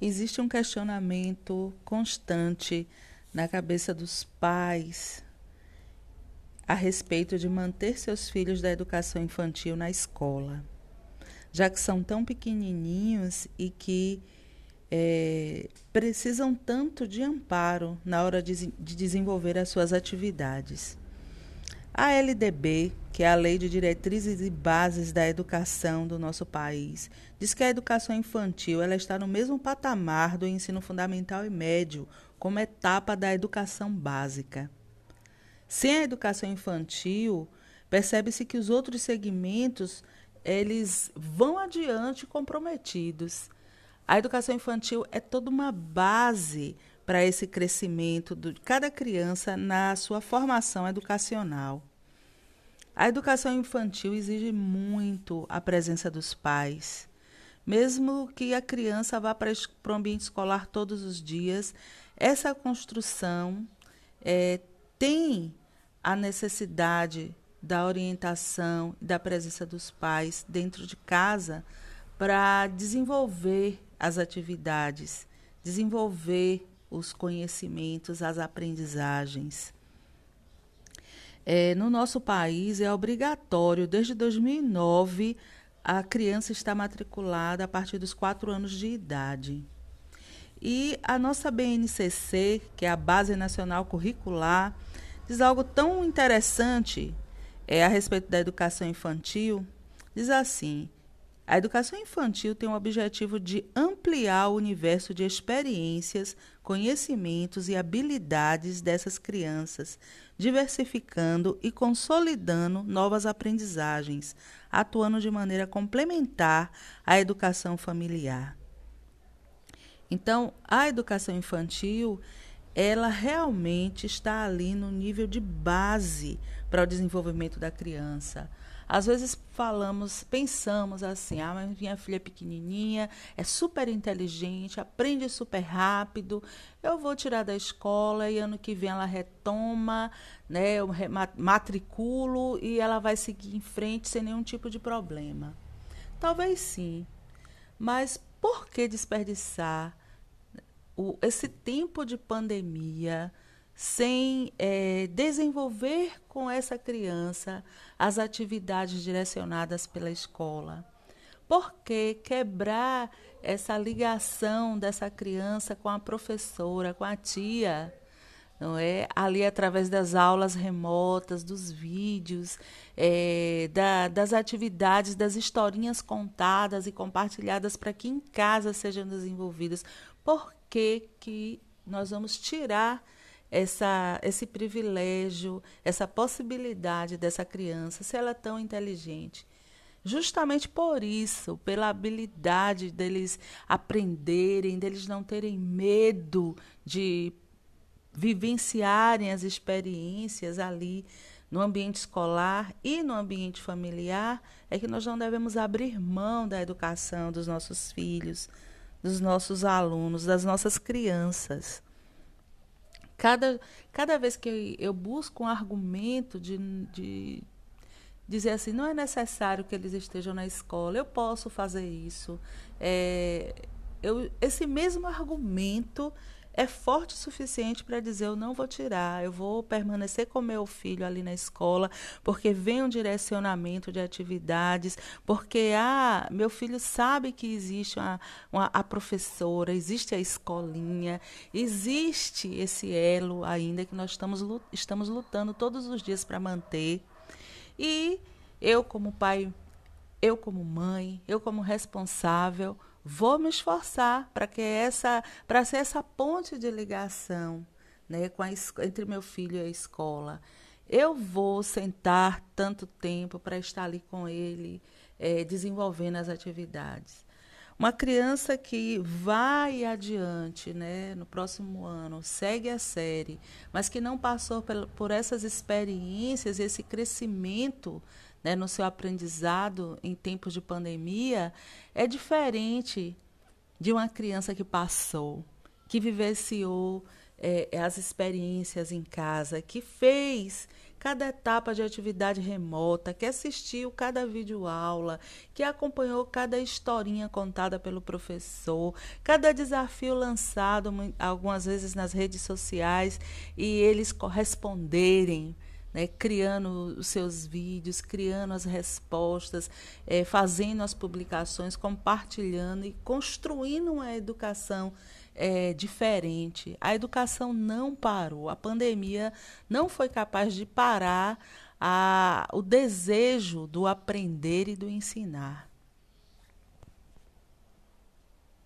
existe um questionamento constante na cabeça dos pais a respeito de manter seus filhos da educação infantil na escola, já que são tão pequenininhos e que é, precisam tanto de amparo na hora de, de desenvolver as suas atividades. A LDB, que é a Lei de Diretrizes e Bases da Educação do nosso país, diz que a educação infantil ela está no mesmo patamar do ensino fundamental e médio, como etapa da educação básica. Sem a educação infantil, percebe-se que os outros segmentos eles vão adiante comprometidos. A educação infantil é toda uma base para esse crescimento de cada criança na sua formação educacional. A educação infantil exige muito a presença dos pais. Mesmo que a criança vá para o ambiente escolar todos os dias, essa construção é, tem a necessidade da orientação da presença dos pais dentro de casa para desenvolver as atividades, desenvolver os conhecimentos, as aprendizagens. É, no nosso país é obrigatório, desde 2009, a criança está matriculada a partir dos quatro anos de idade. E a nossa BNCC, que é a Base Nacional Curricular, diz algo tão interessante é, a respeito da educação infantil. Diz assim: a educação infantil tem o objetivo de ampliar o universo de experiências, conhecimentos e habilidades dessas crianças, diversificando e consolidando novas aprendizagens, atuando de maneira complementar à educação familiar. Então, a educação infantil ela realmente está ali no nível de base para o desenvolvimento da criança. Às vezes falamos, pensamos assim: ah, mas minha filha é pequenininha, é super inteligente, aprende super rápido, eu vou tirar da escola e ano que vem ela retoma, né, eu matriculo e ela vai seguir em frente sem nenhum tipo de problema. Talvez sim, mas por que desperdiçar o, esse tempo de pandemia sem é, desenvolver com essa criança as atividades direcionadas pela escola? Por que quebrar essa ligação dessa criança com a professora, com a tia? não é? Ali através das aulas remotas, dos vídeos, é, da, das atividades, das historinhas contadas e compartilhadas para que em casa sejam desenvolvidas. Por que, que nós vamos tirar essa, esse privilégio, essa possibilidade dessa criança, se ela é tão inteligente? Justamente por isso, pela habilidade deles aprenderem, deles não terem medo de vivenciarem as experiências ali no ambiente escolar e no ambiente familiar, é que nós não devemos abrir mão da educação dos nossos filhos, dos nossos alunos, das nossas crianças. Cada, cada vez que eu, busco um argumento de, de dizer assim, não é necessário que eles estejam na escola, eu posso fazer isso. É, eu, esse mesmo argumento é forte o suficiente para dizer eu não vou tirar, eu vou permanecer com meu filho ali na escola, porque vem um direcionamento de atividades, porque ah, meu filho sabe que existe uma, uma, a professora, existe a escolinha, existe esse elo ainda que nós estamos, estamos lutando todos os dias para manter. E eu, como pai, eu, como mãe, eu, como responsável, vou me esforçar para que essa para ser essa ponte de ligação né, com a, entre meu filho e a escola. Eu vou sentar tanto tempo para estar ali com ele, é, desenvolvendo as atividades. Uma criança que vai adiante né, no próximo ano, segue a série, mas que não passou por, por essas experiências, esse crescimento né, no seu aprendizado em tempos de pandemia é diferente de uma criança que passou, que vivenciou é, as experiências em casa, que fez cada etapa de atividade remota, que assistiu cada videoaula, que acompanhou cada historinha contada pelo professor, cada desafio lançado algumas vezes nas redes sociais e eles corresponderem. Né, criando os seus vídeos, criando as respostas, é, fazendo as publicações, compartilhando e construindo uma educação é, diferente. A educação não parou, a pandemia não foi capaz de parar a, o desejo do aprender e do ensinar.